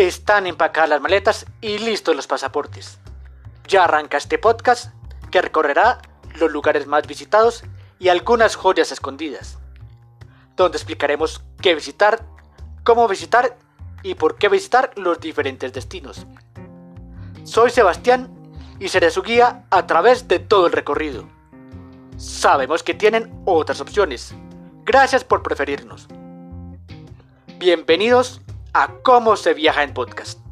Están empacadas las maletas y listos los pasaportes. Ya arranca este podcast que recorrerá los lugares más visitados y algunas joyas escondidas, donde explicaremos qué visitar, cómo visitar y por qué visitar los diferentes destinos. Soy Sebastián y seré su guía a través de todo el recorrido. Sabemos que tienen otras opciones. Gracias por preferirnos. Bienvenidos a Cómo se viaja en podcast.